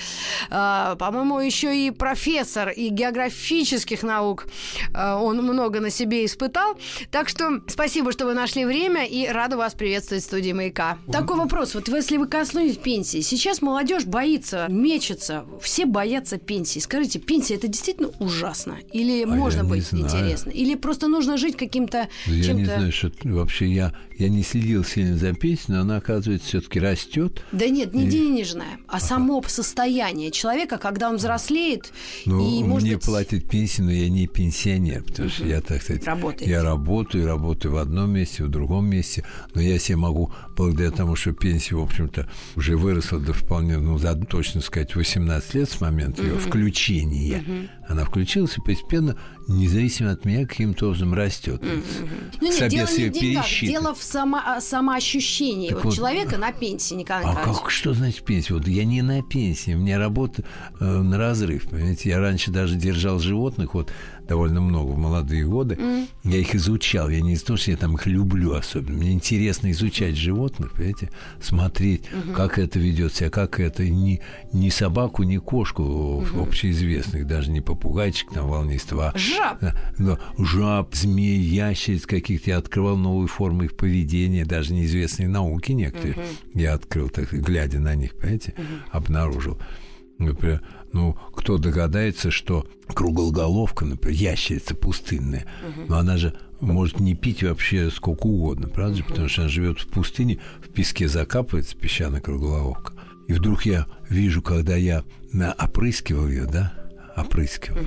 Э, по-моему, еще и профессор и географических наук. Э, он много на себе испытал. Так что спасибо, что вы нашли время, и рада вас приветствовать в студии «Маяка». Такой вопрос. Вот если вы коснулись пенсии, сейчас молодежь боится, мечется, все боятся пенсии. Скажите, пенсия это действительно ужасно? Или а можно быть интересно? Или просто нужно жить каким-то я чем-то... не знаю, что вообще я, я не следил сильно за песней, но она, оказывается, все-таки растет. Да нет, не и... денежная, а ага. само состояние человека, когда он взрослеет ну, и, может мне быть... платят пенсию, но я не пенсионер, потому что я, так сказать, Работаете. я работаю, работаю в одном месте, в другом месте, но я себе могу, благодаря тому, что пенсия, в общем-то, уже выросла до вполне, ну, за, точно сказать, 18 лет с момента ее включения, она включилась, и постепенно независимо от меня, каким-то образом растет. Ну, нет, дело не в деньгах, дело в само, а, самоощущении Так вот вот, человека на пенсии, Николай А Николаевич. как, что значит пенсия? Вот я не на пенсии, у меня работа э, на разрыв, понимаете? Я раньше даже держал животных, вот довольно много в молодые годы. Я их изучал. Я не из-за того, что я там их люблю особенно. Мне интересно изучать животных, понимаете? Смотреть, как это ведет себя, как это. Ни, ни собаку, ни кошку общеизвестных, даже не попугайчик там волнистого. а Жаб. да, жаб, змей, ящериц каких-то. Я открывал новые формы их поведения, даже неизвестные науки некоторые. Я открыл, так, глядя на них, понимаете, обнаружил. Например, ну, кто догадается, что круглоголовка, например, ящерица пустынная, но она же может не пить вообще сколько угодно, правда же? Потому что она живет в пустыне, в песке закапывается песчаная круглоголовка. И вдруг я вижу, когда я опрыскивал ее, да, опрыскивал,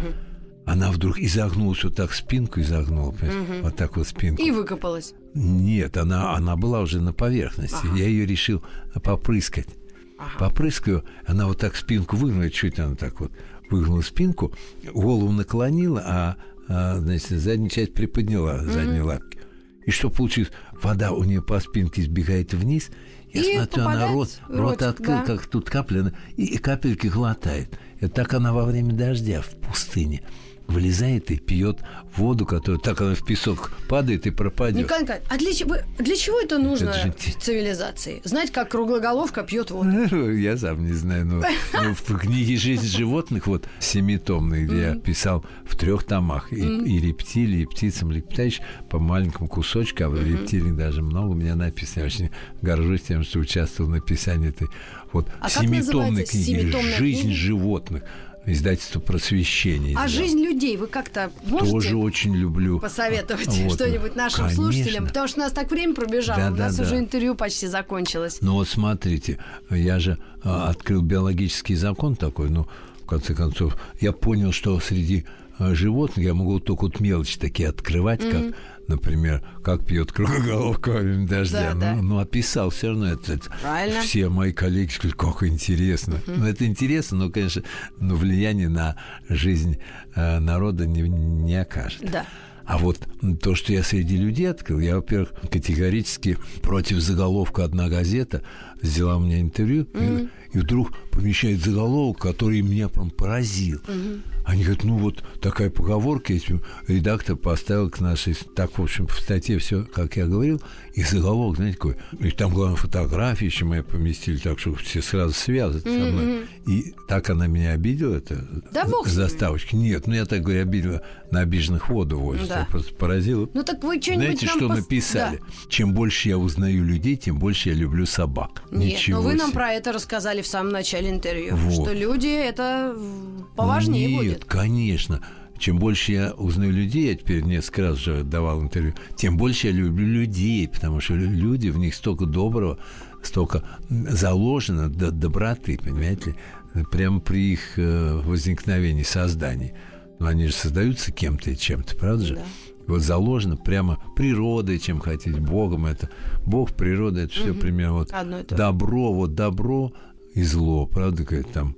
она вдруг изогнулась вот так спинку изогнула, понимаешь? вот так вот спинку. И выкопалась. Нет, она, она была уже на поверхности. Я ее решил попрыскать. Попрыскаю, она вот так спинку выгнула, чуть она так вот выгнула спинку, голову наклонила, а, а, значит, задняя часть приподняла задние лапки. И что получилось? Вода у нее по спинке сбегает вниз. Я И смотрю, она рот, рот открыл, да. как тут капля, и, и капельки глотает. Это так она во время дождя в пустыне вылезает и пьет воду, которая так она в песок падает и пропадет. Николай Николаевич, а для, чего- для чего это нужно Это же цивилизации? Знать, как круглоголовка пьет воду. Я сам не знаю, но но в книге «Жизнь животных», вот семитомной, где я писал в трех томах, и, рептилии, и птицам, млекопитающим, по маленькому кусочку, а в рептилиях даже много у меня написано. Я очень горжусь тем, что участвовал в написании этой вот А семитомной книги «Жизнь животных». Издательство «Просвещение». А жизнь людей вы как-то можете Тоже очень люблю. посоветовать Вот. что-нибудь нашим Конечно. слушателям? Потому что у нас так время пробежало, Да, у нас да. уже интервью почти закончилось. Ну вот смотрите, я же а, открыл биологический закон такой, ну, в конце концов, я понял, что среди а, животных я могу только вот мелочи такие открывать, как, например, как пьет круглоголовка во время дождя. Да, ну, да. ну, описал все равно это. Правильно. Все мои коллеги сказали, как интересно. Ну, это интересно, но, конечно, но влияние на жизнь а, народа не, не окажет. Да. А вот то, что я среди людей открыл, я, во-первых, категорически против заголовка «Одна газета» взяла у меня интервью, и, и вдруг помещает заголовок, который меня прям поразил. Они говорят, ну вот такая поговорка, если редактор поставил к нашей... Так, в общем, в статье все, как я говорил, и заголовок, знаете, какой. И там, главное, фотографии еще мои поместили, так что все сразу связаны со мной. И так она меня обидела, это Да бог с ним. заставочка. Нет, ну я так говорю, обидела, на обиженных воду возят. Да. Я просто поразила. Ну так вы что-нибудь Знаете, нам что пос- написали? Да. Чем больше я узнаю людей, тем больше я люблю собак. Нет, Ничего но вы нам себе. про это рассказали в самом начале интервью, Вот. что люди это поважнее Нет, будет. конечно. Чем больше я узнаю людей, я теперь несколько раз уже давал интервью, тем больше я люблю людей, потому что лю- люди, в них столько доброго, столько заложено до доброты, понимаете ли, прямо при их э, возникновении, создании. Но они же создаются кем-то и чем-то, правда же? Да. Вот заложено прямо природой, чем хотите, Богом это. Бог, природа, это все примерно вот Одно и то же. добро, вот добро и зло, правда, говорит, там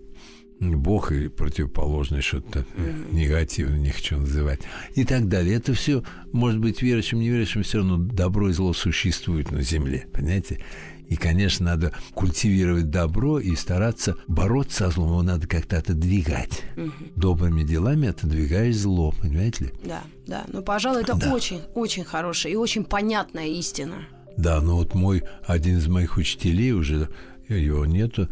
Бог и противоположное что-то негативное, не хочу называть. И так далее. Это все, может быть, верующим, неверующим, все равно добро и зло существуют на земле, понимаете? И, конечно, надо культивировать добро и стараться бороться со злом, его надо как-то отодвигать. Добрыми делами отодвигаешь зло, понимаете ли? Да, да. Ну, пожалуй, это Да. очень, очень хорошая и очень понятная истина. Да, но вот мой, один из моих учителей, уже его нету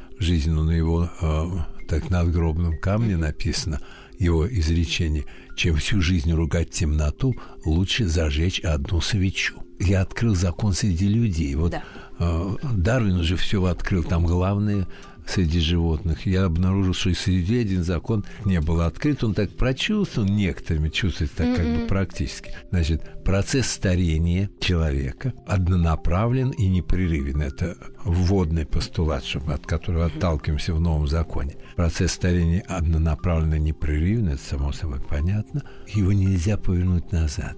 но на его э, так надгробном камне написано его изречение «Чем всю жизнь ругать темноту, лучше зажечь одну свечу». Я открыл закон среди людей. Вот Да. э, Дарвин уже все открыл, там главное среди животных. Я обнаружил, что и среди один закон не был открыт. Он так прочувствован некоторыми, чувствуется так как бы практически. Значит, процесс старения человека однонаправлен и непрерывен. Это вводный постулат, чтобы- от которого отталкиваемся в новом законе. Процесс старения однонаправлен и непрерывен, это само собой понятно. Его нельзя повернуть назад,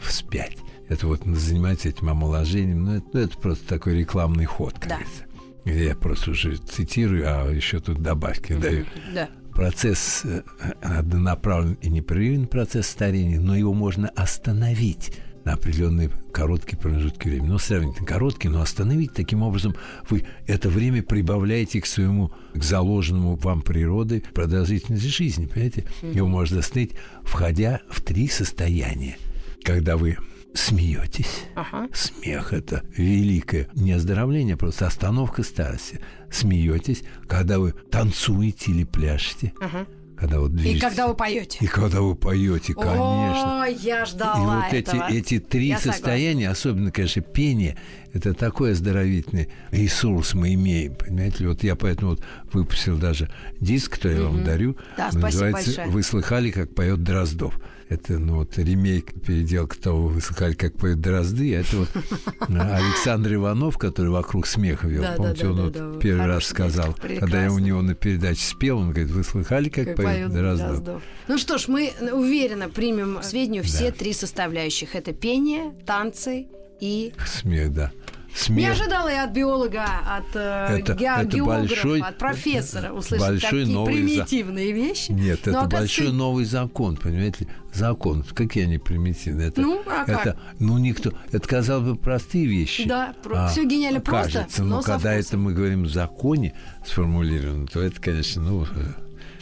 вспять. Это вот занимается этим омоложением, ну это, ну, это просто такой рекламный ход, как Да. говорится. Я просто уже цитирую, а еще тут добавки даю. Да. процесс э, однонаправленный и непрерывный процесс старения, но его можно остановить на определенные короткие промежутки времени. Ну, сравнительно короткие, но остановить таким образом вы это время прибавляете к своему, к заложенному вам природой продолжительности жизни, понимаете? Его можно остановить, входя в три состояния. Когда вы смеетесь. Ага. Смех – это великое не оздоровление, просто остановка старости. Смеетесь, когда вы танцуете или пляшете. Ага. Когда вот движетесь. И когда вы поете. И когда вы поете, конечно. О, я ждала И вот этого. эти, эти три я состояния, согласна. особенно, конечно, пение, это такой оздоровительный ресурс мы имеем, понимаете ли? Вот я поэтому вот выпустил даже диск, который я вам дарю. Да, называется большое. «Вы слыхали, как поет Дроздов». Это, ну, вот ремейк, переделка того, вы слыхали, как поет Дрозды. Это вот Александр Иванов, который «Вокруг смеха» вел. Помните, он вот первый раз сказал, когда я у него на передаче спел, он говорит, вы слыхали, как поет Дроздов? Ну что ж, мы уверенно примем в сведению все три составляющих. Это пение, танцы и... Смех, да смерть. Не ожидала я от биолога, от э, это, ге- это большой, от профессора услышать большой такие новый примитивные за... вещи. Нет, Но, это большой новый закон, понимаете? Закон. Какие они примитивные? Это, ну, а это, как? Ну, никто... Это, казалось бы, простые вещи. Да, а, все гениально кажется, просто, но, но когда это мы говорим в законе сформулировано, то это, конечно, ну...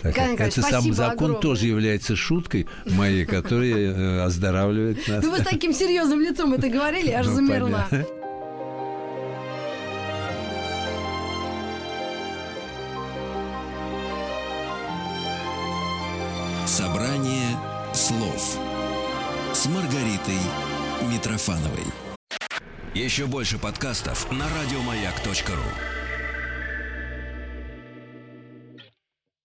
Так, это сам закон огромное. тоже является шуткой моей, которая э, оздоравливает нас. Ну вы с таким серьезным лицом это говорили, аж ну, замерла. Собрание слов с Маргаритой Митрофановой. Еще больше подкастов на радиомаяк.ру.